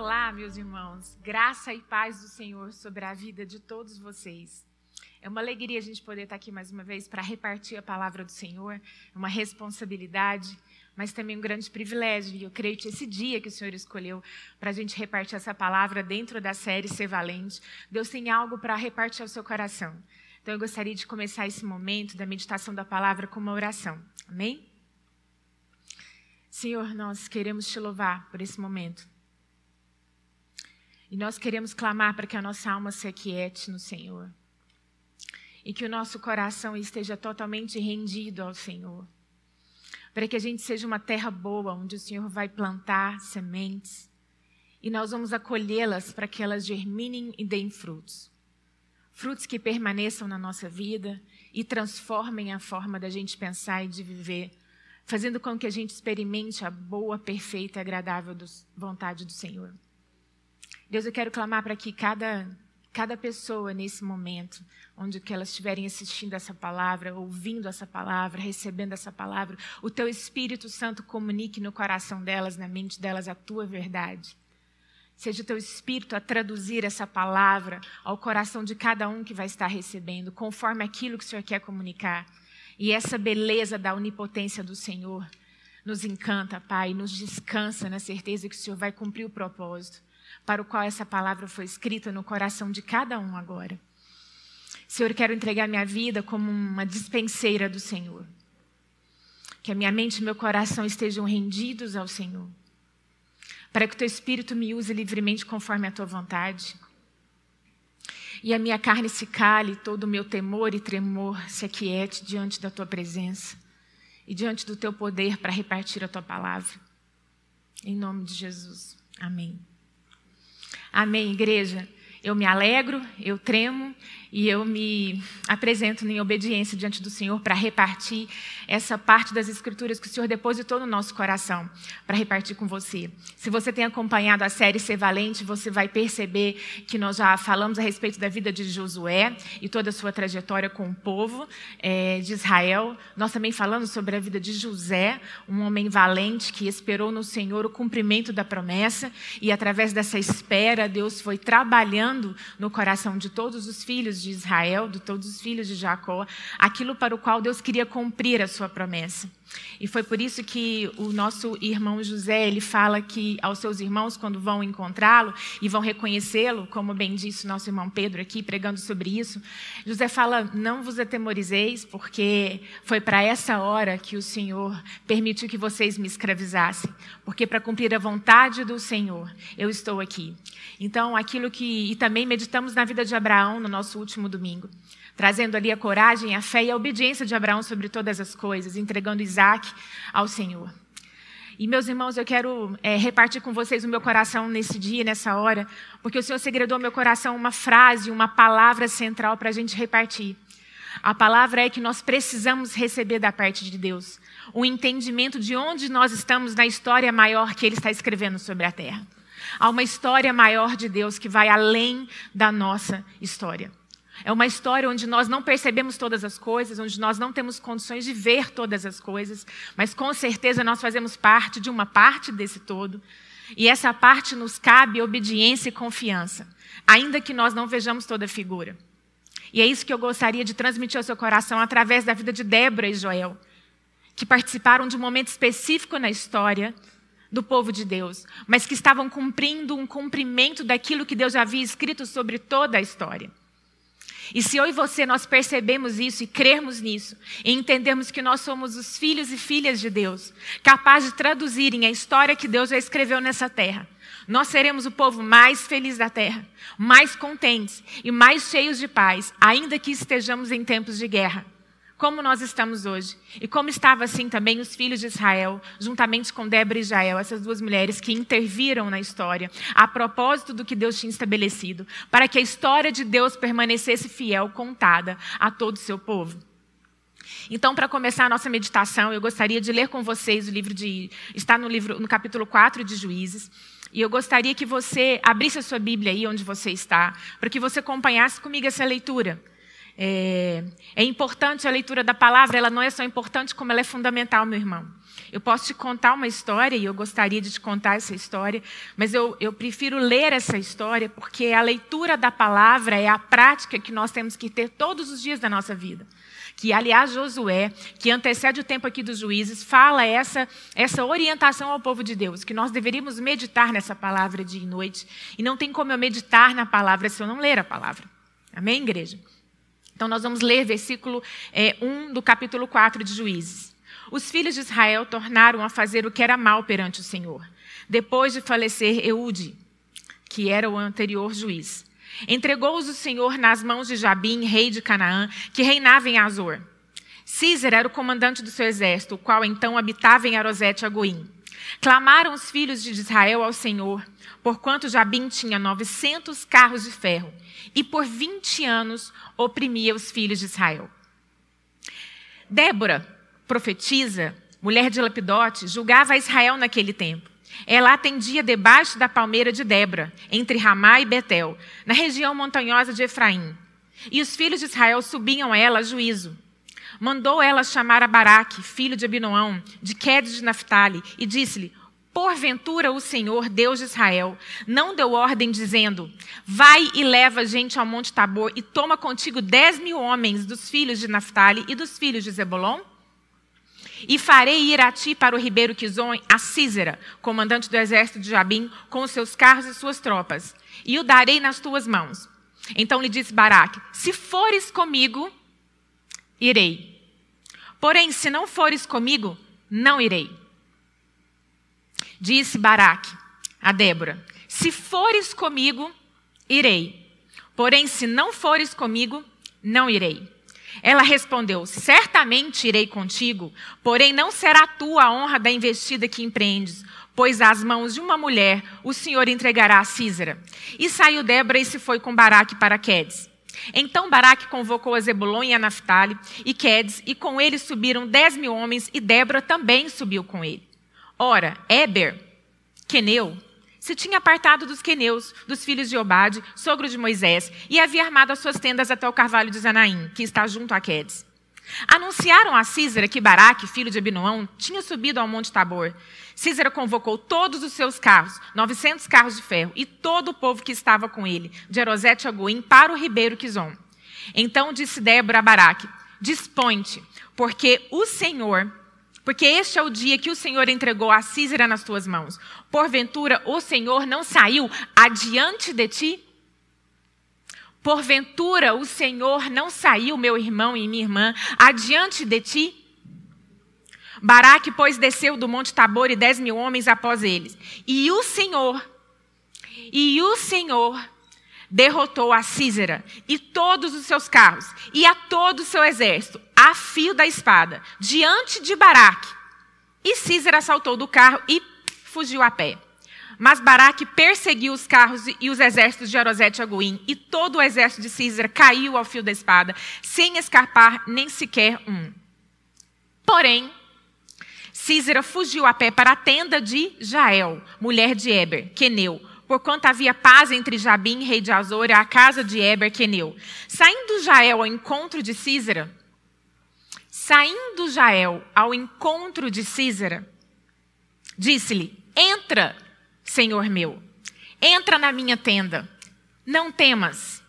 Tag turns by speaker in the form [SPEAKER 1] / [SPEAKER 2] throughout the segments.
[SPEAKER 1] Olá, meus irmãos. Graça e paz do Senhor sobre a vida de todos vocês. É uma alegria a gente poder estar aqui mais uma vez para repartir a palavra do Senhor. É uma responsabilidade, mas também um grande privilégio. E eu creio que esse dia que o Senhor escolheu para a gente repartir essa palavra dentro da série Ser Valente, Deus tem algo para repartir ao seu coração. Então eu gostaria de começar esse momento da meditação da palavra com uma oração. Amém? Senhor, nós queremos te louvar por esse momento. E nós queremos clamar para que a nossa alma se aquiete no Senhor e que o nosso coração esteja totalmente rendido ao Senhor. Para que a gente seja uma terra boa, onde o Senhor vai plantar sementes e nós vamos acolhê-las para que elas germinem e deem frutos. Frutos que permaneçam na nossa vida e transformem a forma da gente pensar e de viver, fazendo com que a gente experimente a boa, perfeita e agradável vontade do Senhor. Deus, eu quero clamar para que cada cada pessoa nesse momento, onde que elas estiverem assistindo essa palavra, ouvindo essa palavra, recebendo essa palavra, o teu Espírito Santo comunique no coração delas, na mente delas, a tua verdade. Seja o teu Espírito a traduzir essa palavra ao coração de cada um que vai estar recebendo, conforme aquilo que o Senhor quer comunicar. E essa beleza da onipotência do Senhor nos encanta, Pai, nos descansa na certeza que o Senhor vai cumprir o propósito para o qual essa palavra foi escrita no coração de cada um agora. Senhor, quero entregar minha vida como uma dispenseira do Senhor. Que a minha mente e meu coração estejam rendidos ao Senhor. Para que o teu espírito me use livremente conforme a tua vontade. E a minha carne se cale, todo o meu temor e tremor se aquiete diante da tua presença e diante do teu poder para repartir a tua palavra. Em nome de Jesus. Amém. Amém, igreja? Eu me alegro, eu tremo e eu me apresento em obediência diante do Senhor para repartir essa parte das Escrituras que o Senhor depositou no nosso coração, para repartir com você. Se você tem acompanhado a série Ser Valente, você vai perceber que nós já falamos a respeito da vida de Josué e toda a sua trajetória com o povo é, de Israel. Nós também falamos sobre a vida de José, um homem valente que esperou no Senhor o cumprimento da promessa e através dessa espera, Deus foi trabalhando no coração de todos os filhos de Israel, de todos os filhos de Jacó, aquilo para o qual Deus queria cumprir a sua promessa. E foi por isso que o nosso irmão José, ele fala que aos seus irmãos, quando vão encontrá-lo e vão reconhecê-lo, como bem disse o nosso irmão Pedro aqui, pregando sobre isso, José fala: Não vos atemorizeis, porque foi para essa hora que o Senhor permitiu que vocês me escravizassem, porque para cumprir a vontade do Senhor, eu estou aqui. Então, aquilo que. E também meditamos na vida de Abraão no nosso último domingo trazendo ali a coragem, a fé e a obediência de Abraão sobre todas as coisas, entregando Isaac ao Senhor. E, meus irmãos, eu quero é, repartir com vocês o meu coração nesse dia, nessa hora, porque o Senhor segredou ao meu coração uma frase, uma palavra central para a gente repartir. A palavra é que nós precisamos receber da parte de Deus o entendimento de onde nós estamos na história maior que Ele está escrevendo sobre a terra. Há uma história maior de Deus que vai além da nossa história. É uma história onde nós não percebemos todas as coisas, onde nós não temos condições de ver todas as coisas, mas com certeza nós fazemos parte de uma parte desse todo. E essa parte nos cabe obediência e confiança, ainda que nós não vejamos toda a figura. E é isso que eu gostaria de transmitir ao seu coração através da vida de Débora e Joel, que participaram de um momento específico na história do povo de Deus, mas que estavam cumprindo um cumprimento daquilo que Deus havia escrito sobre toda a história. E se eu e você nós percebemos isso e crermos nisso, e entendermos que nós somos os filhos e filhas de Deus, capazes de traduzirem a história que Deus já escreveu nessa terra, nós seremos o povo mais feliz da terra, mais contentes e mais cheios de paz, ainda que estejamos em tempos de guerra como nós estamos hoje. E como estava assim também os filhos de Israel, juntamente com Débora e Jael, essas duas mulheres que interviram na história, a propósito do que Deus tinha estabelecido, para que a história de Deus permanecesse fiel, contada a todo o seu povo. Então, para começar a nossa meditação, eu gostaria de ler com vocês o livro de. Está no livro, no capítulo 4 de Juízes. E eu gostaria que você abrisse a sua Bíblia aí onde você está, para que você acompanhasse comigo essa leitura. É, é importante a leitura da palavra, ela não é só importante, como ela é fundamental, meu irmão. Eu posso te contar uma história, e eu gostaria de te contar essa história, mas eu, eu prefiro ler essa história, porque a leitura da palavra é a prática que nós temos que ter todos os dias da nossa vida. Que, aliás, Josué, que antecede o tempo aqui dos juízes, fala essa, essa orientação ao povo de Deus, que nós deveríamos meditar nessa palavra dia e noite. E não tem como eu meditar na palavra se eu não ler a palavra. Amém, igreja? Então, nós vamos ler versículo é, 1 do capítulo 4 de Juízes. Os filhos de Israel tornaram a fazer o que era mal perante o Senhor, depois de falecer Eude, que era o anterior juiz. Entregou-os o Senhor nas mãos de Jabim, rei de Canaã, que reinava em Azor. Císera era o comandante do seu exército, o qual então habitava em Arosete Agoim. Clamaram os filhos de Israel ao Senhor, porquanto Jabim tinha novecentos carros de ferro, e por vinte anos oprimia os filhos de Israel. Débora, profetisa, mulher de Lapidote, julgava Israel naquele tempo. Ela atendia debaixo da palmeira de Débora, entre Ramá e Betel, na região montanhosa de Efraim. E os filhos de Israel subiam a ela a juízo. Mandou ela chamar a Baraque, filho de Abinoão, de Quedes de Naphtali, e disse-lhe: Porventura o Senhor, Deus de Israel, não deu ordem dizendo: Vai e leva gente ao Monte Tabor e toma contigo dez mil homens dos filhos de Naphtali e dos filhos de Zebulon? E farei ir a ti para o ribeiro Quizon a Císera, comandante do exército de Jabim, com os seus carros e suas tropas, e o darei nas tuas mãos. Então lhe disse Baraque: Se fores comigo, irei. Porém, se não fores comigo, não irei. Disse Baraque a Débora: Se fores comigo, irei. Porém, se não fores comigo, não irei. Ela respondeu: Certamente irei contigo, porém não será tua a honra da investida que empreendes, pois às mãos de uma mulher o Senhor entregará a Císara. E saiu Débora e se foi com Baraque para Quedes. Então Baraque convocou a Zebulon e a Naphtali e Quedes, e com ele subiram dez mil homens, e Débora também subiu com ele. Ora, Éber, Queneu, se tinha apartado dos queneus, dos filhos de Obade, sogro de Moisés, e havia armado as suas tendas até o carvalho de Zanaim, que está junto a Quedes. Anunciaram a Císera que Baraque, filho de Abinoão, tinha subido ao monte Tabor. Císera convocou todos os seus carros, 900 carros de ferro, e todo o povo que estava com ele, de Erosete a Goim, para o ribeiro Quizon. Então disse Débora a Baraque, dispõe-te, porque o Senhor porque este é o dia que o Senhor entregou a Císera nas tuas mãos. Porventura, o Senhor não saiu adiante de ti? Porventura, o Senhor não saiu, meu irmão e minha irmã, adiante de ti? Baraque, pois, desceu do monte Tabor e dez mil homens após eles. E o Senhor, e o Senhor derrotou a Císera e todos os seus carros e a todo o seu exército, a fio da espada, diante de Baraque. E Císera saltou do carro e fugiu a pé. Mas Baraque perseguiu os carros e os exércitos de Arosete e Aguim, e todo o exército de Císera caiu ao fio da espada, sem escapar nem sequer um. Porém, Císera fugiu a pé para a tenda de Jael, mulher de Eber, Queneu, porquanto havia paz entre Jabim, rei de Azor, e a casa de Eber, Queneu. Saindo Jael ao encontro de Císera, saindo Jael ao encontro de Císera, disse-lhe: Entra, senhor meu, entra na minha tenda, não temas.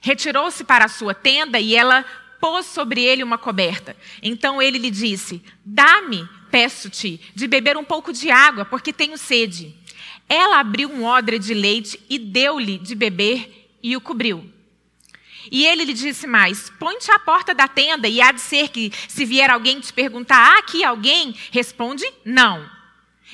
[SPEAKER 1] Retirou-se para a sua tenda e ela pôs sobre ele uma coberta. Então ele lhe disse: Dá-me, peço-te, de beber um pouco de água, porque tenho sede. Ela abriu um odre de leite e deu-lhe de beber e o cobriu. E ele lhe disse mais: Põe-te à porta da tenda, e há de ser que, se vier alguém te perguntar, há aqui alguém? Responde: Não.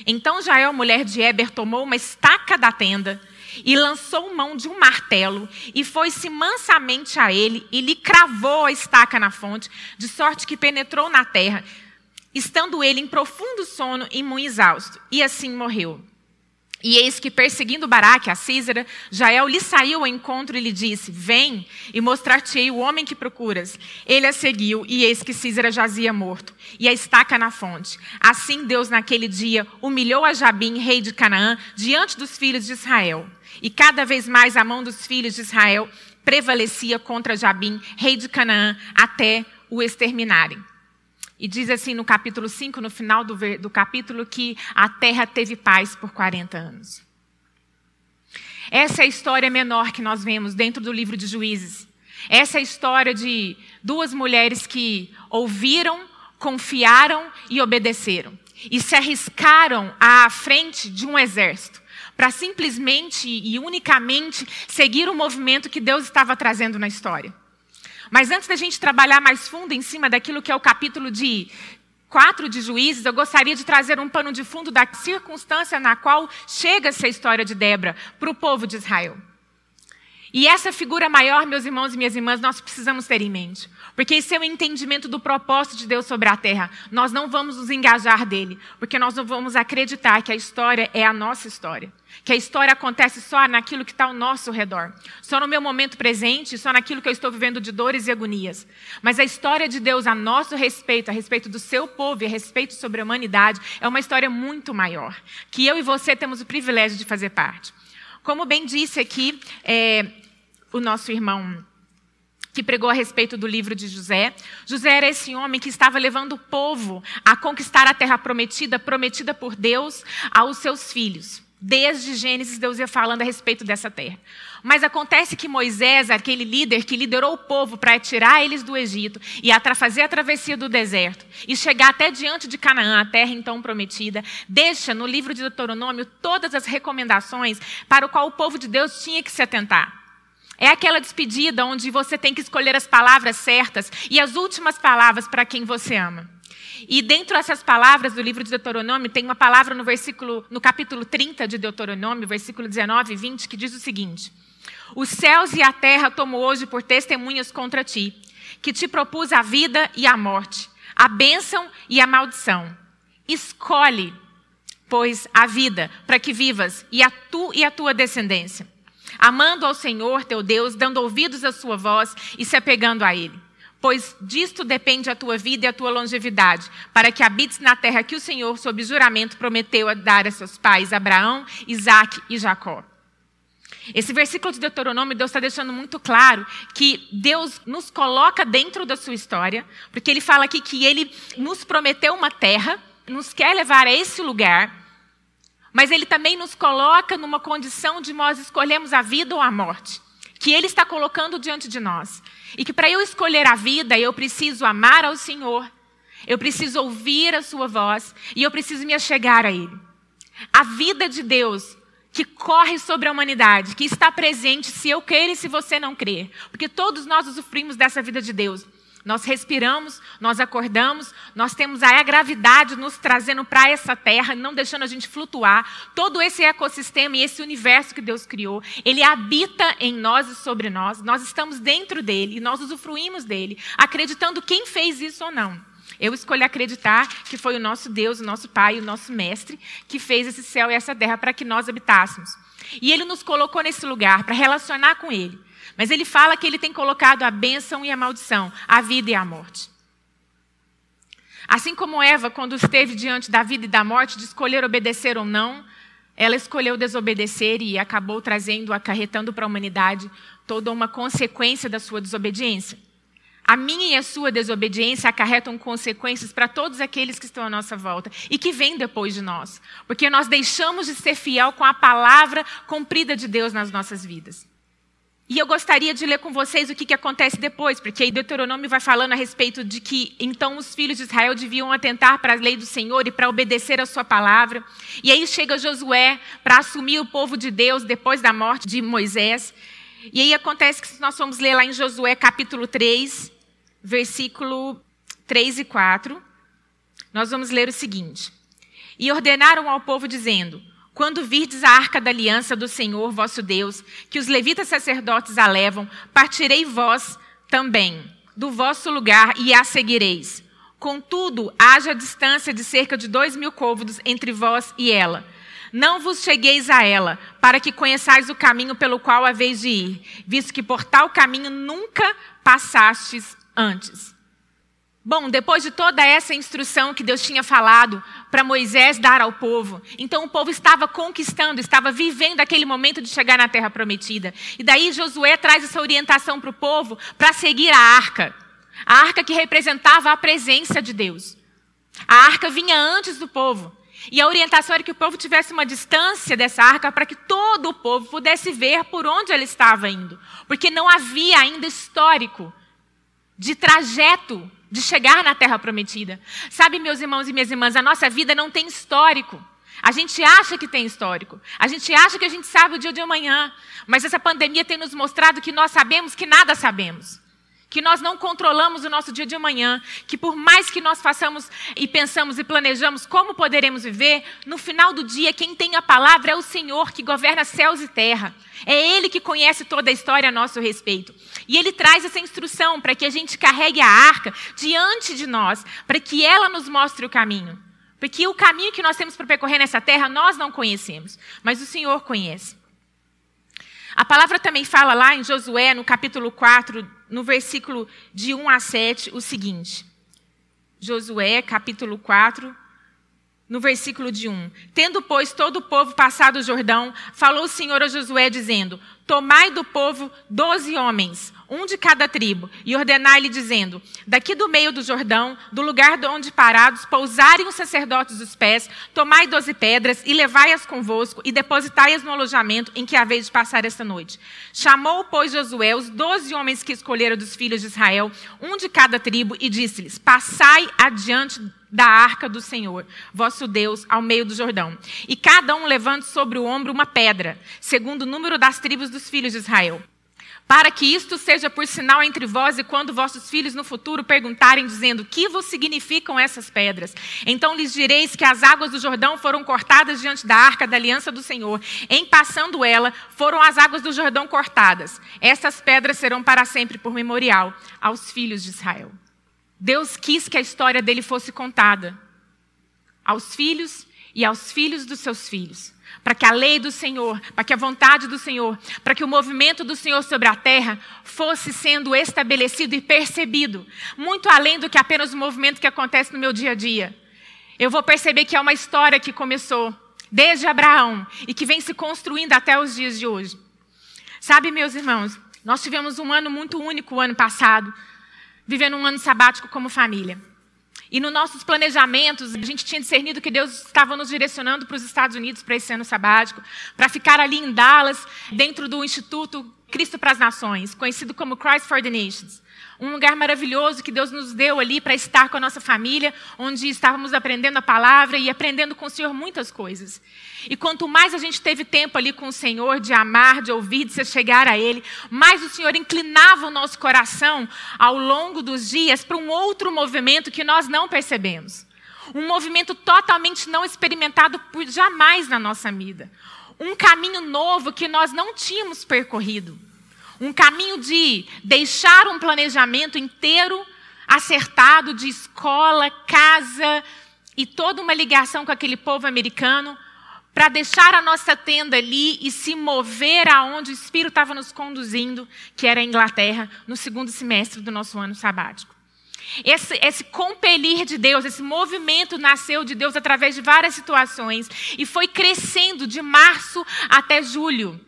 [SPEAKER 1] Então Jael, mulher de Eber, tomou uma estaca da tenda e lançou mão de um martelo e foi-se mansamente a ele e lhe cravou a estaca na fonte, de sorte que penetrou na terra, estando ele em profundo sono e muito exausto, e assim morreu. E eis que, perseguindo Baraque, a Císera, Jael lhe saiu ao encontro e lhe disse: Vem e mostrar-te-ei o homem que procuras. Ele a seguiu, e eis que Císera jazia morto, e a estaca na fonte. Assim Deus, naquele dia, humilhou a Jabim, rei de Canaã, diante dos filhos de Israel. E cada vez mais a mão dos filhos de Israel prevalecia contra Jabim, rei de Canaã, até o exterminarem. E diz assim no capítulo 5, no final do, do capítulo, que a terra teve paz por 40 anos. Essa é a história menor que nós vemos dentro do livro de Juízes. Essa é a história de duas mulheres que ouviram, confiaram e obedeceram. E se arriscaram à frente de um exército para simplesmente e unicamente seguir o movimento que Deus estava trazendo na história. Mas antes da gente trabalhar mais fundo em cima daquilo que é o capítulo de 4 de Juízes, eu gostaria de trazer um pano de fundo da circunstância na qual chega essa história de Débora para o povo de Israel. E essa figura maior, meus irmãos e minhas irmãs, nós precisamos ter em mente. Porque esse é o entendimento do propósito de Deus sobre a terra. Nós não vamos nos engajar dele, porque nós não vamos acreditar que a história é a nossa história. Que a história acontece só naquilo que está ao nosso redor. Só no meu momento presente, só naquilo que eu estou vivendo de dores e agonias. Mas a história de Deus a nosso respeito, a respeito do seu povo e a respeito sobre a humanidade, é uma história muito maior. Que eu e você temos o privilégio de fazer parte. Como bem disse aqui, é, o nosso irmão que pregou a respeito do livro de José. José era esse homem que estava levando o povo a conquistar a terra prometida, prometida por Deus aos seus filhos. Desde Gênesis, Deus ia falando a respeito dessa terra. Mas acontece que Moisés, aquele líder que liderou o povo para tirar eles do Egito e fazer a travessia do deserto e chegar até diante de Canaã, a terra então prometida, deixa no livro de Deuteronômio todas as recomendações para o qual o povo de Deus tinha que se atentar. É aquela despedida onde você tem que escolher as palavras certas e as últimas palavras para quem você ama. E dentro dessas palavras do livro de Deuteronômio, tem uma palavra no versículo, no capítulo 30 de Deuteronômio, versículo 19 e 20, que diz o seguinte: Os céus e a terra tomo hoje por testemunhas contra ti, que te propus a vida e a morte, a bênção e a maldição. Escolhe, pois, a vida, para que vivas, e a tu e a tua descendência amando ao Senhor teu Deus, dando ouvidos à sua voz e se apegando a Ele. Pois disto depende a tua vida e a tua longevidade, para que habites na terra que o Senhor, sob juramento, prometeu a dar a seus pais, Abraão, Isaque e Jacó. Esse versículo de Deuteronômio, Deus está deixando muito claro que Deus nos coloca dentro da sua história, porque Ele fala aqui que Ele nos prometeu uma terra, nos quer levar a esse lugar, mas ele também nos coloca numa condição de nós escolhemos a vida ou a morte, que ele está colocando diante de nós. E que para eu escolher a vida, eu preciso amar ao Senhor, eu preciso ouvir a sua voz e eu preciso me achegar a ele. A vida de Deus que corre sobre a humanidade, que está presente se eu crer e se você não crer, porque todos nós usufruímos dessa vida de Deus. Nós respiramos, nós acordamos, nós temos a gravidade nos trazendo para essa terra, não deixando a gente flutuar. Todo esse ecossistema e esse universo que Deus criou, ele habita em nós e sobre nós. Nós estamos dentro dele e nós usufruímos dele, acreditando quem fez isso ou não. Eu escolhi acreditar que foi o nosso Deus, o nosso Pai, o nosso Mestre, que fez esse céu e essa terra para que nós habitássemos. E Ele nos colocou nesse lugar para relacionar com Ele. Mas ele fala que ele tem colocado a bênção e a maldição, a vida e a morte. Assim como Eva, quando esteve diante da vida e da morte, de escolher obedecer ou não, ela escolheu desobedecer e acabou trazendo, acarretando para a humanidade toda uma consequência da sua desobediência. A minha e a sua desobediência acarretam consequências para todos aqueles que estão à nossa volta e que vêm depois de nós, porque nós deixamos de ser fiel com a palavra cumprida de Deus nas nossas vidas. E eu gostaria de ler com vocês o que, que acontece depois, porque aí Deuteronômio vai falando a respeito de que então os filhos de Israel deviam atentar para a lei do Senhor e para obedecer a sua palavra. E aí chega Josué para assumir o povo de Deus depois da morte de Moisés. E aí acontece que nós formos ler lá em Josué capítulo 3, versículo 3 e 4, nós vamos ler o seguinte: E ordenaram ao povo dizendo: quando virdes a arca da aliança do Senhor vosso Deus, que os levitas sacerdotes a levam, partirei vós também do vosso lugar e a seguireis. Contudo, haja distância de cerca de dois mil côvados entre vós e ela. Não vos chegueis a ela, para que conheçais o caminho pelo qual haveis de ir, visto que por tal caminho nunca passastes antes. Bom, depois de toda essa instrução que Deus tinha falado para Moisés dar ao povo, então o povo estava conquistando, estava vivendo aquele momento de chegar na terra prometida. E daí Josué traz essa orientação para o povo para seguir a arca. A arca que representava a presença de Deus. A arca vinha antes do povo. E a orientação era que o povo tivesse uma distância dessa arca para que todo o povo pudesse ver por onde ela estava indo. Porque não havia ainda histórico de trajeto de chegar na terra prometida. Sabe, meus irmãos e minhas irmãs, a nossa vida não tem histórico. A gente acha que tem histórico. A gente acha que a gente sabe o dia de amanhã. Mas essa pandemia tem nos mostrado que nós sabemos que nada sabemos que nós não controlamos o nosso dia de amanhã, que por mais que nós façamos e pensamos e planejamos como poderemos viver, no final do dia quem tem a palavra é o Senhor que governa céus e terra. É Ele que conhece toda a história a nosso respeito. E Ele traz essa instrução para que a gente carregue a arca diante de nós, para que ela nos mostre o caminho. Porque o caminho que nós temos para percorrer nessa terra nós não conhecemos, mas o Senhor conhece. A palavra também fala lá em Josué, no capítulo 4, no versículo de 1 a 7, o seguinte. Josué, capítulo 4, no versículo de 1. Tendo, pois, todo o povo passado o Jordão, falou o Senhor a Josué, dizendo: Tomai do povo doze homens, um de cada tribo, e ordenai-lhe, dizendo: Daqui do meio do Jordão, do lugar de onde parados pousarem os sacerdotes os pés, tomai doze pedras e levai-as convosco, e depositai-as no alojamento em que haveis de passar esta noite. Chamou, pois, Josué os doze homens que escolheram dos filhos de Israel, um de cada tribo, e disse-lhes: Passai adiante da arca do Senhor, vosso Deus, ao meio do Jordão. E cada um levante sobre o ombro uma pedra, segundo o número das tribos dos filhos de Israel. Para que isto seja por sinal entre vós e quando vossos filhos no futuro perguntarem, dizendo: Que vos significam essas pedras? Então lhes direis que as águas do Jordão foram cortadas diante da arca da aliança do Senhor. Em passando ela, foram as águas do Jordão cortadas. Essas pedras serão para sempre por memorial aos filhos de Israel. Deus quis que a história dele fosse contada aos filhos e aos filhos dos seus filhos, para que a lei do Senhor, para que a vontade do Senhor, para que o movimento do Senhor sobre a terra fosse sendo estabelecido e percebido, muito além do que apenas o movimento que acontece no meu dia a dia. Eu vou perceber que é uma história que começou desde Abraão e que vem se construindo até os dias de hoje. Sabe, meus irmãos, nós tivemos um ano muito único o ano passado vivendo um ano sabático como família. E nos nossos planejamentos, a gente tinha discernido que Deus estava nos direcionando para os Estados Unidos para esse ano sabático, para ficar ali em Dallas, dentro do Instituto Cristo para as Nações, conhecido como Christ for the Nations. Um lugar maravilhoso que Deus nos deu ali para estar com a nossa família, onde estávamos aprendendo a palavra e aprendendo com o Senhor muitas coisas. E quanto mais a gente teve tempo ali com o Senhor, de amar, de ouvir, de se chegar a Ele, mais o Senhor inclinava o nosso coração ao longo dos dias para um outro movimento que nós não percebemos. Um movimento totalmente não experimentado por jamais na nossa vida. Um caminho novo que nós não tínhamos percorrido. Um caminho de deixar um planejamento inteiro acertado de escola, casa e toda uma ligação com aquele povo americano para deixar a nossa tenda ali e se mover aonde o Espírito estava nos conduzindo, que era a Inglaterra, no segundo semestre do nosso ano sabático. Esse, esse compelir de Deus, esse movimento nasceu de Deus através de várias situações e foi crescendo de março até julho.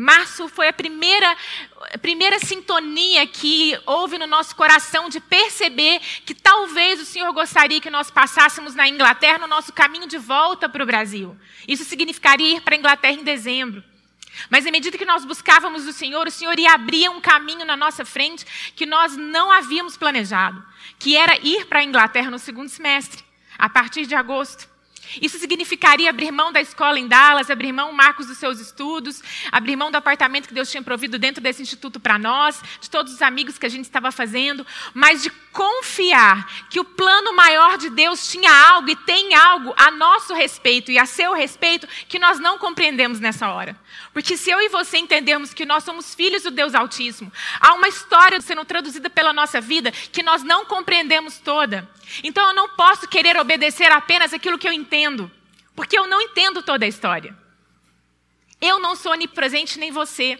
[SPEAKER 1] Março foi a primeira, a primeira sintonia que houve no nosso coração de perceber que talvez o Senhor gostaria que nós passássemos na Inglaterra no nosso caminho de volta para o Brasil. Isso significaria ir para a Inglaterra em dezembro. Mas à medida que nós buscávamos o Senhor, o Senhor ia abrir um caminho na nossa frente que nós não havíamos planejado, que era ir para a Inglaterra no segundo semestre, a partir de agosto. Isso significaria abrir mão da escola em Dallas, abrir mão, Marcos, dos seus estudos, abrir mão do apartamento que Deus tinha provido dentro desse instituto para nós, de todos os amigos que a gente estava fazendo, mas de confiar que o plano maior de Deus tinha algo e tem algo a nosso respeito e a seu respeito que nós não compreendemos nessa hora. Porque se eu e você entendermos que nós somos filhos do Deus Altíssimo, há uma história sendo traduzida pela nossa vida que nós não compreendemos toda. Então eu não posso querer obedecer apenas aquilo que eu entendo, porque eu não entendo toda a história. Eu não sou onipresente nem você,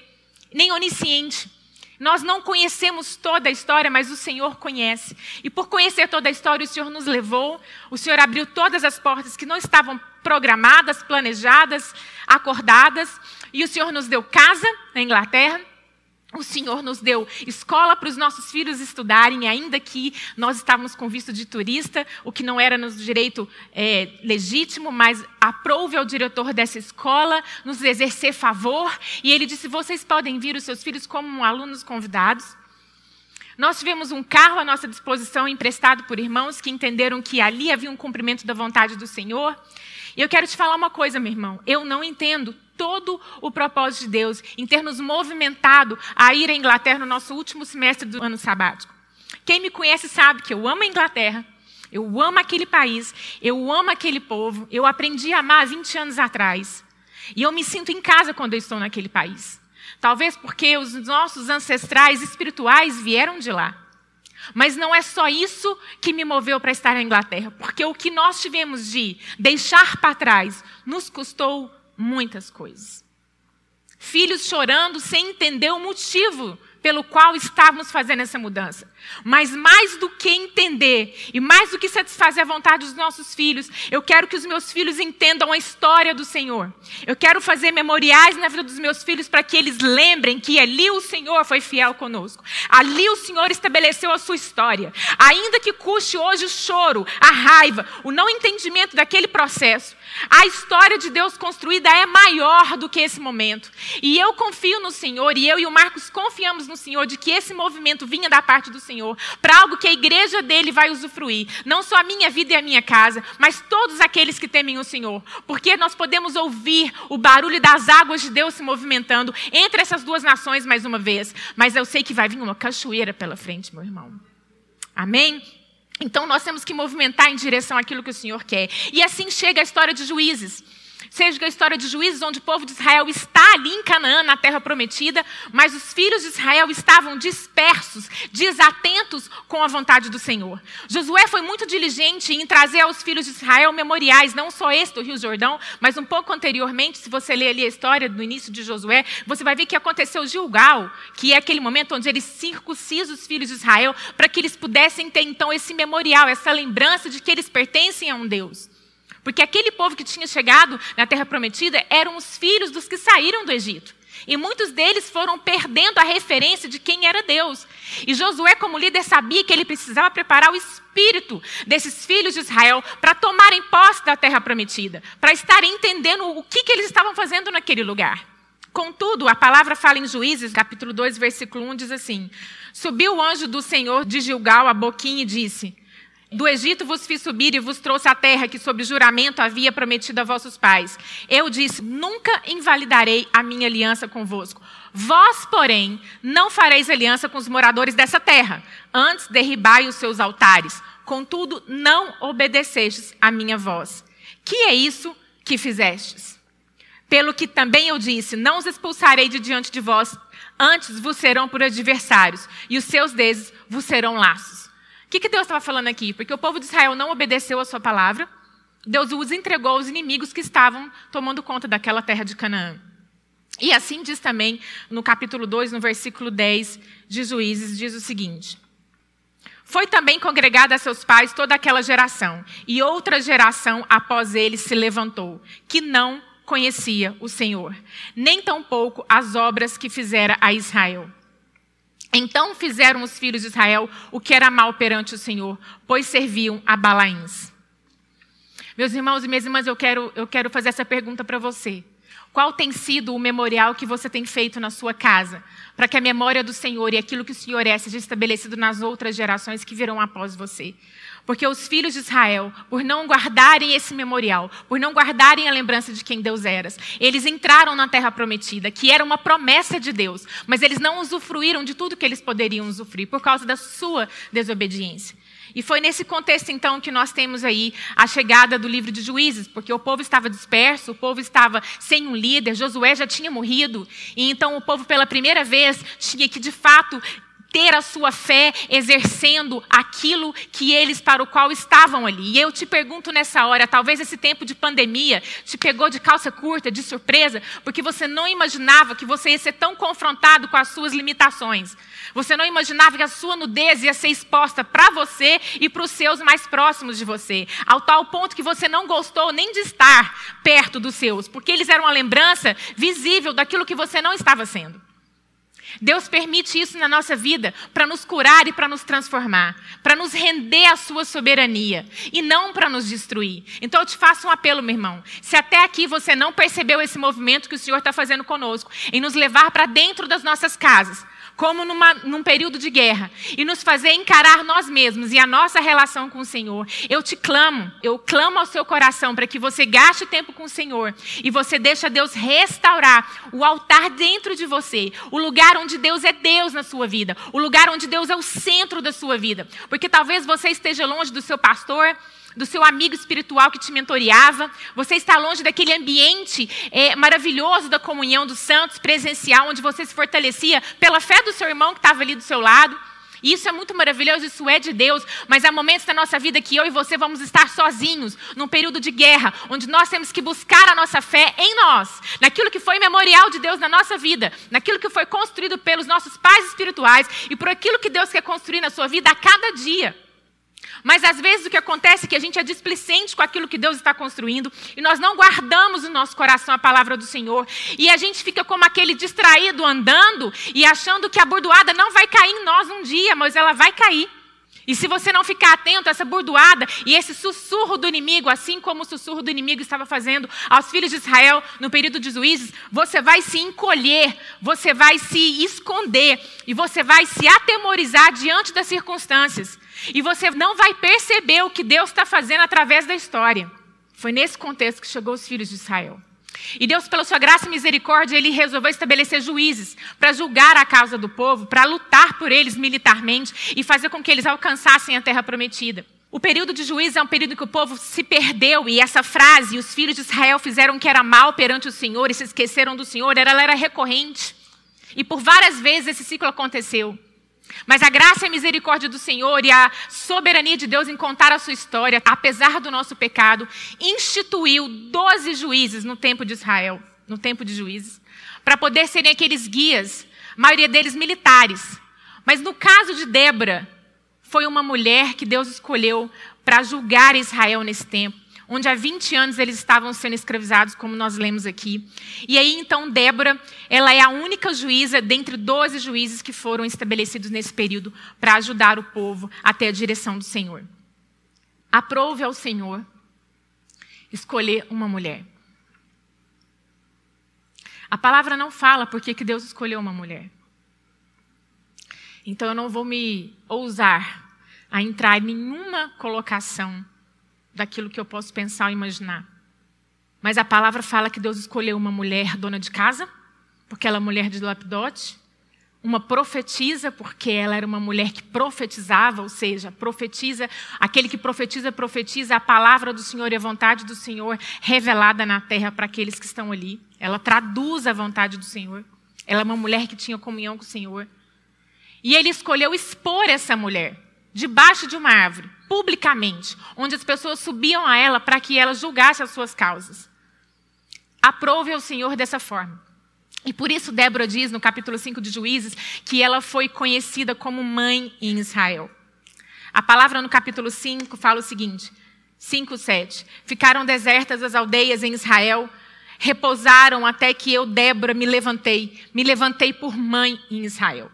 [SPEAKER 1] nem onisciente. Nós não conhecemos toda a história, mas o Senhor conhece. E por conhecer toda a história, o Senhor nos levou, o Senhor abriu todas as portas que não estavam programadas, planejadas, acordadas, e o Senhor nos deu casa na Inglaterra. O Senhor nos deu escola para os nossos filhos estudarem, ainda que nós estávamos com visto de turista, o que não era nos direito é, legítimo, mas aprouve ao diretor dessa escola nos exercer favor. E ele disse: vocês podem vir os seus filhos como alunos convidados. Nós tivemos um carro à nossa disposição, emprestado por irmãos que entenderam que ali havia um cumprimento da vontade do Senhor. E eu quero te falar uma coisa, meu irmão. Eu não entendo todo o propósito de Deus em ter nos movimentado a ir à Inglaterra no nosso último semestre do ano sabático. Quem me conhece sabe que eu amo a Inglaterra, eu amo aquele país, eu amo aquele povo, eu aprendi a amar 20 anos atrás. E eu me sinto em casa quando eu estou naquele país. Talvez porque os nossos ancestrais espirituais vieram de lá. Mas não é só isso que me moveu para estar na Inglaterra, porque o que nós tivemos de deixar para trás nos custou muitas coisas. Filhos chorando sem entender o motivo pelo qual estávamos fazendo essa mudança. Mas mais do que entender e mais do que satisfazer a vontade dos nossos filhos, eu quero que os meus filhos entendam a história do Senhor. Eu quero fazer memoriais na vida dos meus filhos para que eles lembrem que ali o Senhor foi fiel conosco. Ali o Senhor estabeleceu a sua história. Ainda que custe hoje o choro, a raiva, o não entendimento daquele processo, a história de Deus construída é maior do que esse momento. E eu confio no Senhor, e eu e o Marcos confiamos no Senhor de que esse movimento vinha da parte do Senhor, para algo que a igreja dele vai usufruir. Não só a minha vida e a minha casa, mas todos aqueles que temem o Senhor. Porque nós podemos ouvir o barulho das águas de Deus se movimentando entre essas duas nações mais uma vez. Mas eu sei que vai vir uma cachoeira pela frente, meu irmão. Amém? Então nós temos que movimentar em direção àquilo que o Senhor quer. E assim chega a história de juízes. Seja a história de juízes, onde o povo de Israel está ali em Canaã, na terra prometida, mas os filhos de Israel estavam dispersos, desatentos com a vontade do Senhor. Josué foi muito diligente em trazer aos filhos de Israel memoriais, não só esse do Rio Jordão, mas um pouco anteriormente, se você ler ali a história do início de Josué, você vai ver que aconteceu Gilgal, que é aquele momento onde ele circuncisa os filhos de Israel, para que eles pudessem ter então esse memorial, essa lembrança de que eles pertencem a um Deus. Porque aquele povo que tinha chegado na terra prometida eram os filhos dos que saíram do Egito. E muitos deles foram perdendo a referência de quem era Deus. E Josué, como líder, sabia que ele precisava preparar o espírito desses filhos de Israel para tomarem posse da terra prometida, para estarem entendendo o que, que eles estavam fazendo naquele lugar. Contudo, a palavra fala em Juízes, capítulo 2, versículo 1, diz assim: Subiu o anjo do Senhor de Gilgal a Boquim e disse: do Egito vos fiz subir e vos trouxe a terra que, sob juramento, havia prometido a vossos pais. Eu disse: Nunca invalidarei a minha aliança convosco. Vós, porém, não fareis aliança com os moradores dessa terra. Antes derribai os seus altares. Contudo, não obedecestes a minha voz. Que é isso que fizestes? Pelo que também eu disse: Não os expulsarei de diante de vós, antes vos serão por adversários, e os seus deuses vos serão laços. O que, que Deus estava falando aqui? Porque o povo de Israel não obedeceu a sua palavra, Deus os entregou aos inimigos que estavam tomando conta daquela terra de Canaã. E assim diz também no capítulo 2, no versículo 10 de Juízes, diz o seguinte: Foi também congregada a seus pais toda aquela geração, e outra geração após eles se levantou, que não conhecia o Senhor, nem tampouco as obras que fizera a Israel. Então fizeram os filhos de Israel o que era mal perante o Senhor, pois serviam a Balaíns. Meus irmãos e minhas irmãs, eu quero, eu quero fazer essa pergunta para você. Qual tem sido o memorial que você tem feito na sua casa, para que a memória do Senhor e aquilo que o Senhor é seja estabelecido nas outras gerações que virão após você? Porque os filhos de Israel, por não guardarem esse memorial, por não guardarem a lembrança de quem Deus era, eles entraram na terra prometida, que era uma promessa de Deus, mas eles não usufruíram de tudo que eles poderiam usufruir por causa da sua desobediência. E foi nesse contexto, então, que nós temos aí a chegada do livro de Juízes, porque o povo estava disperso, o povo estava sem um líder, Josué já tinha morrido, e então o povo, pela primeira vez, tinha que, de fato, ter a sua fé exercendo aquilo que eles para o qual estavam ali. E eu te pergunto nessa hora, talvez esse tempo de pandemia te pegou de calça curta, de surpresa, porque você não imaginava que você ia ser tão confrontado com as suas limitações. Você não imaginava que a sua nudez ia ser exposta para você e para os seus mais próximos de você, ao tal ponto que você não gostou nem de estar perto dos seus, porque eles eram uma lembrança visível daquilo que você não estava sendo. Deus permite isso na nossa vida para nos curar e para nos transformar, para nos render à sua soberania e não para nos destruir. Então eu te faço um apelo, meu irmão. Se até aqui você não percebeu esse movimento que o Senhor está fazendo conosco, em nos levar para dentro das nossas casas, como numa, num período de guerra, e nos fazer encarar nós mesmos e a nossa relação com o Senhor. Eu te clamo, eu clamo ao seu coração para que você gaste tempo com o Senhor e você deixe Deus restaurar o altar dentro de você, o lugar onde Deus é Deus na sua vida, o lugar onde Deus é o centro da sua vida. Porque talvez você esteja longe do seu pastor, do seu amigo espiritual que te mentoreava, você está longe daquele ambiente é, maravilhoso da comunhão dos santos, presencial, onde você se fortalecia pela fé do seu irmão que estava ali do seu lado. Isso é muito maravilhoso, isso é de Deus, mas há momentos na nossa vida que eu e você vamos estar sozinhos, num período de guerra, onde nós temos que buscar a nossa fé em nós, naquilo que foi memorial de Deus na nossa vida, naquilo que foi construído pelos nossos pais espirituais e por aquilo que Deus quer construir na sua vida a cada dia. Mas às vezes o que acontece é que a gente é displicente com aquilo que Deus está construindo e nós não guardamos no nosso coração a palavra do Senhor. E a gente fica como aquele distraído andando e achando que a bordoada não vai cair em nós um dia, mas ela vai cair. E se você não ficar atento a essa bordoada e esse sussurro do inimigo, assim como o sussurro do inimigo estava fazendo aos filhos de Israel no período de juízes, você vai se encolher, você vai se esconder e você vai se atemorizar diante das circunstâncias. E você não vai perceber o que Deus está fazendo através da história. Foi nesse contexto que chegou os filhos de Israel. E Deus, pela sua graça e misericórdia, ele resolveu estabelecer juízes para julgar a causa do povo, para lutar por eles militarmente e fazer com que eles alcançassem a terra prometida. O período de juízes é um período que o povo se perdeu e essa frase, os filhos de Israel fizeram que era mal perante o Senhor e se esqueceram do Senhor, ela era recorrente. E por várias vezes esse ciclo aconteceu. Mas a graça e a misericórdia do Senhor e a soberania de Deus em contar a sua história, apesar do nosso pecado, instituiu doze juízes no tempo de Israel, no tempo de juízes, para poder serem aqueles guias, maioria deles militares. Mas no caso de Débora, foi uma mulher que Deus escolheu para julgar Israel nesse tempo onde há 20 anos eles estavam sendo escravizados, como nós lemos aqui. E aí então Débora, ela é a única juíza dentre 12 juízes que foram estabelecidos nesse período para ajudar o povo até a direção do Senhor. Aprove ao Senhor escolher uma mulher. A palavra não fala por que Deus escolheu uma mulher. Então eu não vou me ousar a entrar em nenhuma colocação daquilo que eu posso pensar ou imaginar. Mas a palavra fala que Deus escolheu uma mulher dona de casa, porque ela é mulher de Lapidote, uma profetisa, porque ela era uma mulher que profetizava, ou seja, profetiza, aquele que profetiza, profetiza a palavra do Senhor e a vontade do Senhor revelada na terra para aqueles que estão ali. Ela traduz a vontade do Senhor. Ela é uma mulher que tinha comunhão com o Senhor. E ele escolheu expor essa mulher debaixo de uma árvore publicamente, onde as pessoas subiam a ela para que ela julgasse as suas causas. Aprove ao Senhor dessa forma. E por isso Débora diz no capítulo 5 de Juízes que ela foi conhecida como mãe em Israel. A palavra no capítulo 5 fala o seguinte: 5, 7. Ficaram desertas as aldeias em Israel, repousaram até que eu, Débora, me levantei. Me levantei por mãe em Israel.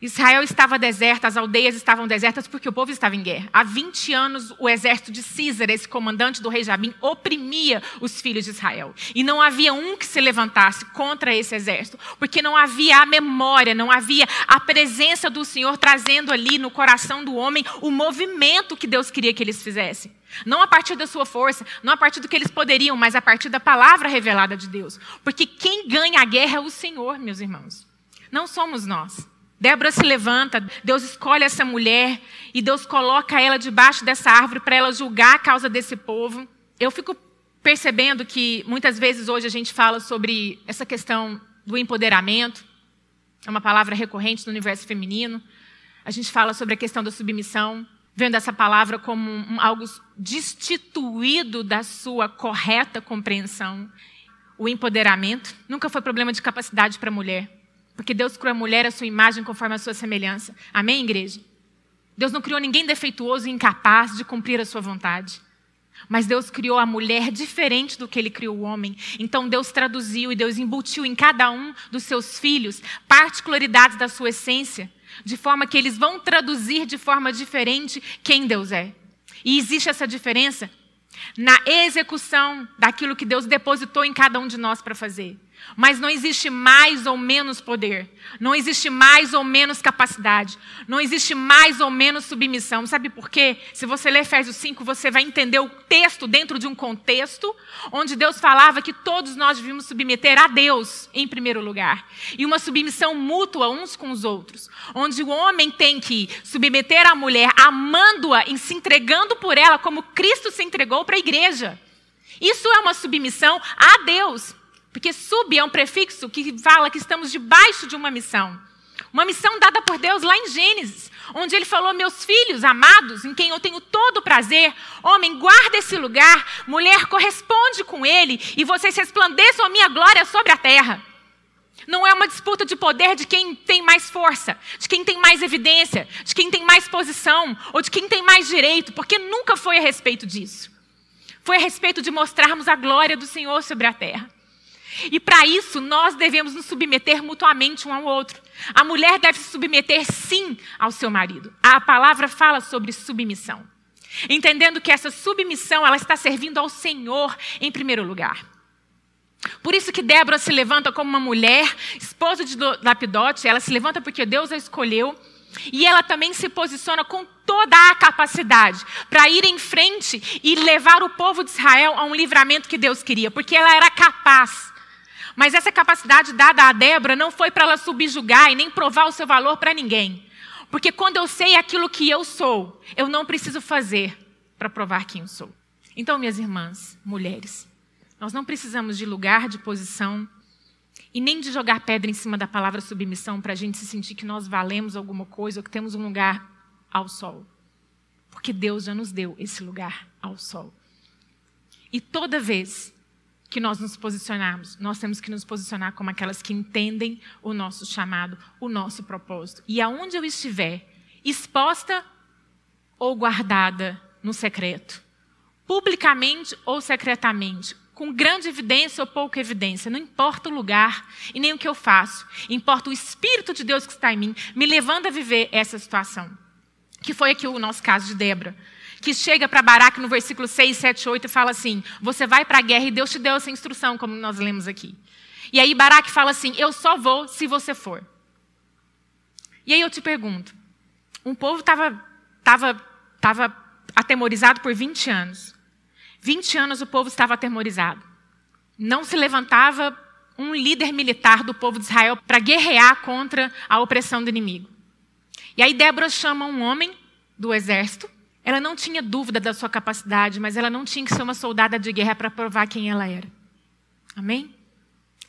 [SPEAKER 1] Israel estava deserta, as aldeias estavam desertas porque o povo estava em guerra. Há 20 anos, o exército de Císara, esse comandante do rei Jabim, oprimia os filhos de Israel. E não havia um que se levantasse contra esse exército, porque não havia a memória, não havia a presença do Senhor trazendo ali no coração do homem o movimento que Deus queria que eles fizessem. Não a partir da sua força, não a partir do que eles poderiam, mas a partir da palavra revelada de Deus. Porque quem ganha a guerra é o Senhor, meus irmãos. Não somos nós. Débora se levanta, Deus escolhe essa mulher e Deus coloca ela debaixo dessa árvore para ela julgar a causa desse povo. Eu fico percebendo que muitas vezes hoje a gente fala sobre essa questão do empoderamento. é uma palavra recorrente no universo feminino. A gente fala sobre a questão da submissão, vendo essa palavra como um, algo destituído da sua correta compreensão. O empoderamento nunca foi problema de capacidade para a mulher, porque Deus criou a mulher a sua imagem conforme a sua semelhança. Amém, igreja? Deus não criou ninguém defeituoso e incapaz de cumprir a sua vontade. Mas Deus criou a mulher diferente do que ele criou o homem. Então Deus traduziu e Deus embutiu em cada um dos seus filhos particularidades da sua essência, de forma que eles vão traduzir de forma diferente quem Deus é. E existe essa diferença na execução daquilo que Deus depositou em cada um de nós para fazer. Mas não existe mais ou menos poder, não existe mais ou menos capacidade, não existe mais ou menos submissão. Sabe por quê? Se você ler Efésios 5, você vai entender o texto dentro de um contexto onde Deus falava que todos nós devíamos submeter a Deus em primeiro lugar. E uma submissão mútua uns com os outros, onde o homem tem que submeter a mulher amando-a e se entregando por ela como Cristo se entregou para a igreja. Isso é uma submissão a Deus. Porque sub é um prefixo que fala que estamos debaixo de uma missão. Uma missão dada por Deus lá em Gênesis, onde ele falou: Meus filhos amados, em quem eu tenho todo o prazer, homem, guarda esse lugar, mulher, corresponde com ele, e vocês resplandeçam a minha glória sobre a terra. Não é uma disputa de poder de quem tem mais força, de quem tem mais evidência, de quem tem mais posição, ou de quem tem mais direito, porque nunca foi a respeito disso. Foi a respeito de mostrarmos a glória do Senhor sobre a terra. E para isso, nós devemos nos submeter mutuamente um ao outro. A mulher deve se submeter, sim, ao seu marido. A palavra fala sobre submissão. Entendendo que essa submissão, ela está servindo ao Senhor em primeiro lugar. Por isso que Débora se levanta como uma mulher, esposa de Lapidote, ela se levanta porque Deus a escolheu. E ela também se posiciona com toda a capacidade para ir em frente e levar o povo de Israel a um livramento que Deus queria, porque ela era capaz. Mas essa capacidade dada a Débora não foi para ela subjugar e nem provar o seu valor para ninguém. Porque quando eu sei aquilo que eu sou, eu não preciso fazer para provar quem eu sou. Então, minhas irmãs, mulheres, nós não precisamos de lugar, de posição e nem de jogar pedra em cima da palavra submissão para a gente se sentir que nós valemos alguma coisa ou que temos um lugar ao sol. Porque Deus já nos deu esse lugar ao sol. E toda vez que nós nos posicionarmos, nós temos que nos posicionar como aquelas que entendem o nosso chamado, o nosso propósito. E aonde eu estiver, exposta ou guardada no secreto, publicamente ou secretamente, com grande evidência ou pouca evidência, não importa o lugar e nem o que eu faço, importa o Espírito de Deus que está em mim, me levando a viver essa situação. Que foi aqui o nosso caso de Débora que chega para Baraque no versículo 6, 7, 8 e fala assim: Você vai para a guerra e Deus te deu essa instrução, como nós lemos aqui. E aí Baraque fala assim: Eu só vou se você for. E aí eu te pergunto: um povo estava tava, tava atemorizado por 20 anos. 20 anos o povo estava atemorizado. Não se levantava um líder militar do povo de Israel para guerrear contra a opressão do inimigo. E aí Débora chama um homem do exército ela não tinha dúvida da sua capacidade, mas ela não tinha que ser uma soldada de guerra para provar quem ela era. Amém?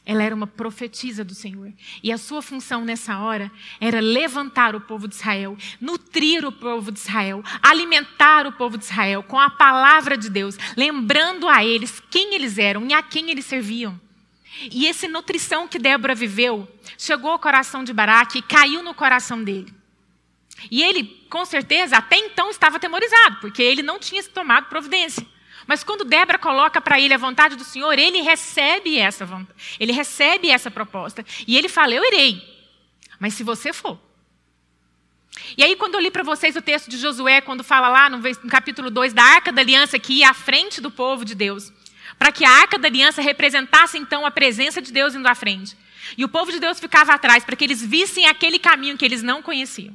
[SPEAKER 1] Ela era uma profetisa do Senhor. E a sua função nessa hora era levantar o povo de Israel, nutrir o povo de Israel, alimentar o povo de Israel com a palavra de Deus, lembrando a eles quem eles eram e a quem eles serviam. E essa nutrição que Débora viveu chegou ao coração de Baraque e caiu no coração dele. E ele, com certeza, até então estava atemorizado, porque ele não tinha tomado providência. Mas quando Débora coloca para ele a vontade do Senhor, ele recebe essa vontade, ele recebe essa proposta. E ele fala: Eu irei, mas se você for. E aí, quando eu li para vocês o texto de Josué, quando fala lá no, capítulo 2 da arca da aliança, que ia à frente do povo de Deus, para que a arca da aliança representasse então a presença de Deus indo à frente. E o povo de Deus ficava atrás, para que eles vissem aquele caminho que eles não conheciam.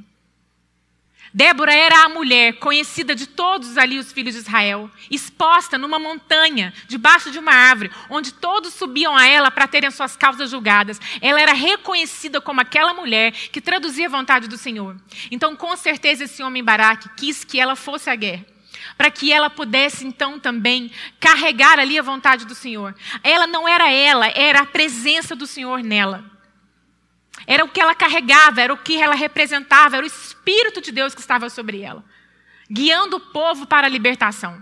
[SPEAKER 1] Débora era a mulher conhecida de todos ali os filhos de Israel, exposta numa montanha, debaixo de uma árvore, onde todos subiam a ela para terem suas causas julgadas. Ela era reconhecida como aquela mulher que traduzia a vontade do Senhor. Então, com certeza, esse homem Baraque quis que ela fosse à guerra para que ela pudesse então também carregar ali a vontade do Senhor. Ela não era ela, era a presença do Senhor nela. Era o que ela carregava, era o que ela representava, era o Espírito de Deus que estava sobre ela, guiando o povo para a libertação.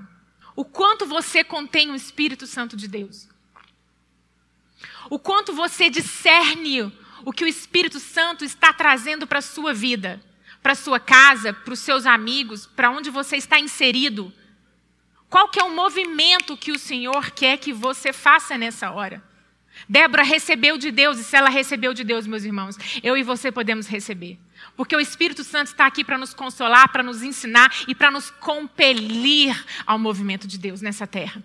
[SPEAKER 1] O quanto você contém o Espírito Santo de Deus. O quanto você discerne o que o Espírito Santo está trazendo para a sua vida, para a sua casa, para os seus amigos, para onde você está inserido. Qual que é o movimento que o Senhor quer que você faça nessa hora? Débora recebeu de Deus, e se ela recebeu de Deus, meus irmãos, eu e você podemos receber. Porque o Espírito Santo está aqui para nos consolar, para nos ensinar e para nos compelir ao movimento de Deus nessa terra.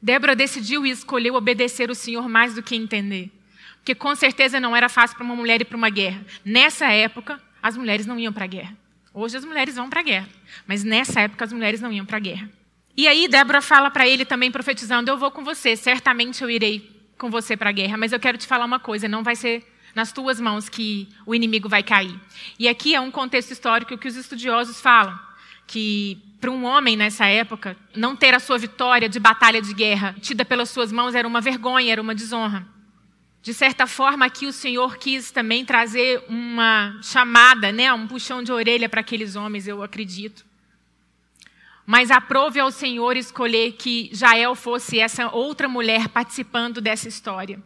[SPEAKER 1] Débora decidiu e escolheu obedecer o Senhor mais do que entender. Porque com certeza não era fácil para uma mulher ir para uma guerra. Nessa época, as mulheres não iam para a guerra. Hoje as mulheres vão para a guerra. Mas nessa época as mulheres não iam para a guerra. E aí Débora fala para ele também profetizando: Eu vou com você, certamente eu irei com você para a guerra, mas eu quero te falar uma coisa: não vai ser nas tuas mãos que o inimigo vai cair. E aqui é um contexto histórico que os estudiosos falam que para um homem nessa época não ter a sua vitória de batalha de guerra tida pelas suas mãos era uma vergonha, era uma desonra. De certa forma, aqui o Senhor quis também trazer uma chamada, né, um puxão de orelha para aqueles homens, eu acredito. Mas aprove ao Senhor escolher que Jael fosse essa outra mulher participando dessa história.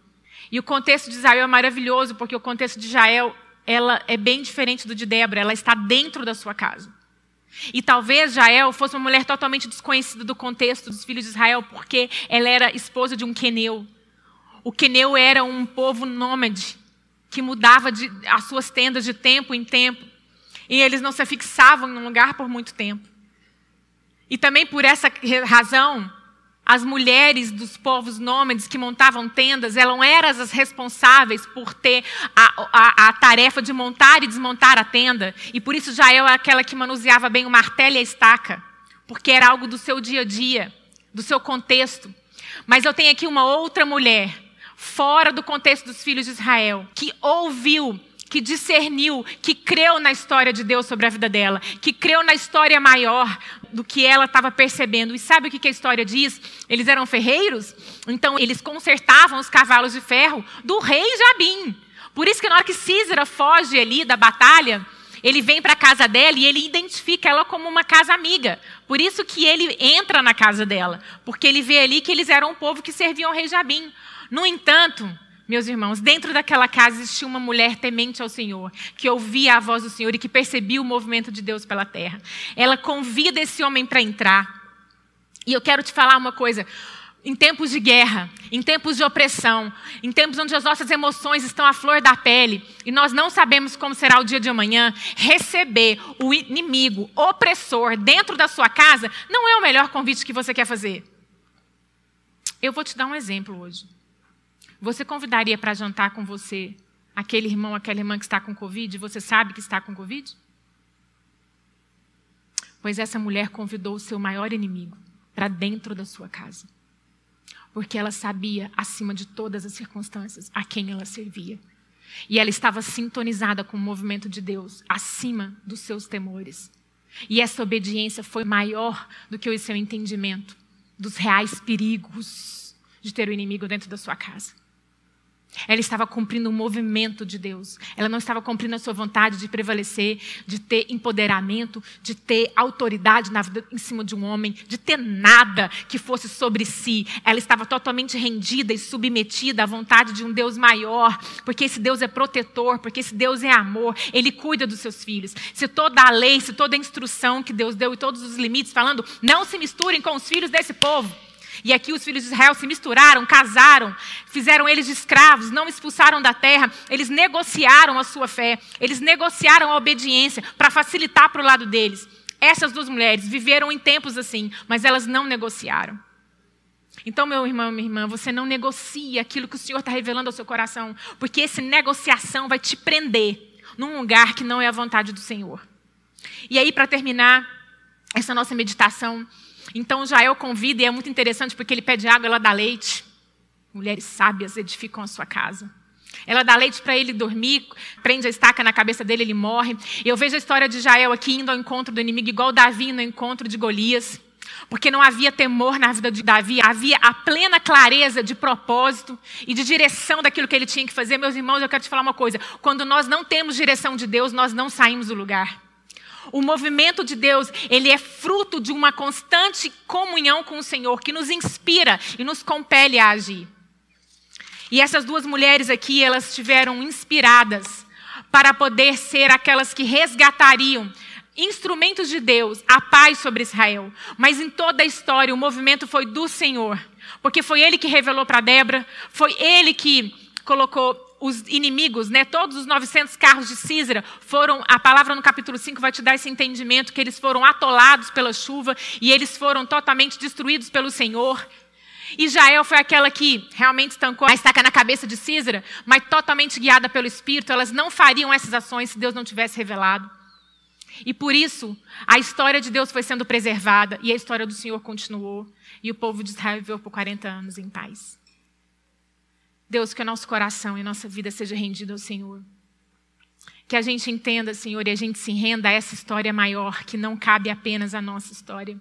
[SPEAKER 1] E o contexto de Israel é maravilhoso, porque o contexto de Jael ela é bem diferente do de Débora, ela está dentro da sua casa. E talvez Jael fosse uma mulher totalmente desconhecida do contexto dos filhos de Israel, porque ela era esposa de um queneu. O queneu era um povo nômade, que mudava de, as suas tendas de tempo em tempo. E eles não se fixavam em um lugar por muito tempo. E também por essa razão, as mulheres dos povos nômades que montavam tendas, elas eram as responsáveis por ter a, a, a, tarefa de montar e desmontar a tenda. E por isso Jael é aquela que manuseava bem o martelo e a estaca, porque era algo do seu dia a dia, do seu contexto. Mas eu tenho aqui uma outra mulher, fora do contexto dos filhos de Israel, que ouviu que discerniu, que creu na história de Deus sobre a vida dela, que creu na história maior do que ela estava percebendo. E sabe o que a história diz? Eles eram ferreiros, então eles consertavam os cavalos de ferro do rei Jabim. Por isso que na hora que Císera foge ali da batalha, ele vem para a casa dela e ele identifica ela como uma casa amiga. Por isso que ele entra na casa dela, porque ele vê ali que eles eram um povo que serviam ao rei Jabim. No entanto, meus irmãos, dentro daquela casa existia uma mulher temente ao Senhor, que ouvia a voz do Senhor e que percebia o movimento de Deus pela terra. Ela convida esse homem para entrar. E eu quero te falar uma coisa. Em tempos de guerra, em tempos de opressão, em tempos onde as nossas emoções estão à flor da pele e nós não sabemos como será o dia de amanhã, receber o inimigo opressor dentro da sua casa não é o melhor convite que você quer fazer. Eu vou te dar um exemplo hoje. Você convidaria para jantar com você aquele irmão, aquela irmã que está com Covid você sabe que está com Covid? Pois essa mulher convidou o seu maior inimigo para dentro da sua casa. Porque ela sabia, acima de todas as circunstâncias, a quem ela servia. E ela estava sintonizada com o movimento de Deus, acima dos seus temores. E essa obediência foi maior do que o seu entendimento dos reais perigos de ter o inimigo dentro da sua casa. Ela estava cumprindo o movimento de Deus. Ela não estava cumprindo a sua vontade de prevalecer, de ter empoderamento, de ter autoridade na vida em cima de um homem, de ter nada que fosse sobre si. Ela estava totalmente rendida e submetida à vontade de um Deus maior, porque esse Deus é protetor, porque esse Deus é amor. Ele cuida dos seus filhos. Se toda a lei, se toda a instrução que Deus deu e todos os limites falando, não se misturem com os filhos desse povo. E aqui os filhos de Israel se misturaram, casaram, fizeram eles escravos, não expulsaram da terra, eles negociaram a sua fé, eles negociaram a obediência para facilitar para o lado deles. Essas duas mulheres viveram em tempos assim, mas elas não negociaram. Então, meu irmão, minha irmã, você não negocia aquilo que o Senhor está revelando ao seu coração, porque essa negociação vai te prender num lugar que não é a vontade do Senhor. E aí, para terminar essa nossa meditação, então Jael convida, e é muito interessante porque ele pede água, ela dá leite. Mulheres sábias edificam a sua casa. Ela dá leite para ele dormir, prende a estaca na cabeça dele, ele morre. Eu vejo a história de Jael aqui indo ao encontro do inimigo, igual Davi no encontro de Golias. Porque não havia temor na vida de Davi, havia a plena clareza de propósito e de direção daquilo que ele tinha que fazer. Meus irmãos, eu quero te falar uma coisa: quando nós não temos direção de Deus, nós não saímos do lugar. O movimento de Deus, ele é fruto de uma constante comunhão com o Senhor, que nos inspira e nos compele a agir. E essas duas mulheres aqui, elas estiveram inspiradas para poder ser aquelas que resgatariam instrumentos de Deus, a paz sobre Israel. Mas em toda a história, o movimento foi do Senhor. Porque foi ele que revelou para Débora, foi ele que colocou os inimigos, né, todos os 900 carros de Císera foram, a palavra no capítulo 5 vai te dar esse entendimento que eles foram atolados pela chuva e eles foram totalmente destruídos pelo Senhor. E Jael foi aquela que realmente estancou a estaca na cabeça de Císera, mas totalmente guiada pelo Espírito, elas não fariam essas ações se Deus não tivesse revelado. E por isso, a história de Deus foi sendo preservada e a história do Senhor continuou. E o povo de Israel viveu por 40 anos em paz. Deus, que o nosso coração e nossa vida seja rendido ao Senhor. Que a gente entenda, Senhor, e a gente se renda a essa história maior, que não cabe apenas à nossa história.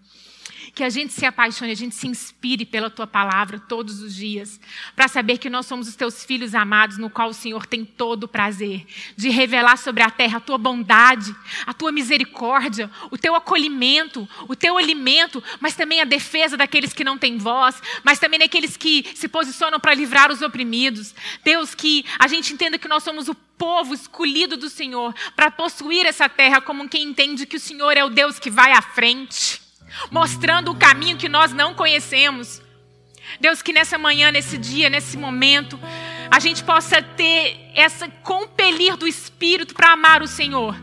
[SPEAKER 1] Que a gente se apaixone, a gente se inspire pela tua palavra todos os dias, para saber que nós somos os teus filhos amados, no qual o Senhor tem todo o prazer de revelar sobre a terra a tua bondade, a tua misericórdia, o teu acolhimento, o teu alimento, mas também a defesa daqueles que não têm voz, mas também daqueles que se posicionam para livrar os oprimidos. Deus, que a gente entenda que nós somos o povo escolhido do Senhor para possuir essa terra como quem entende que o Senhor é o Deus que vai à frente mostrando o caminho que nós não conhecemos. Deus, que nessa manhã, nesse dia, nesse momento, a gente possa ter essa compelir do Espírito para amar o Senhor,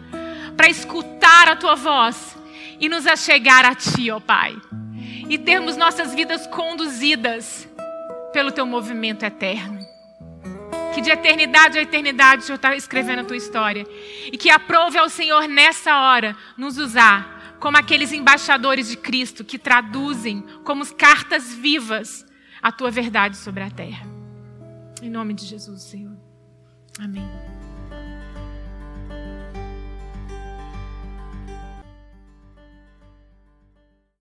[SPEAKER 1] para escutar a tua voz e nos achegar a ti, ó Pai. E termos nossas vidas conduzidas pelo teu movimento eterno. Que de eternidade a eternidade o Senhor está escrevendo a tua história. E que aprove ao Senhor nessa hora nos usar como aqueles embaixadores de Cristo que traduzem como cartas vivas a tua verdade sobre a terra. Em nome de Jesus, Senhor. Amém.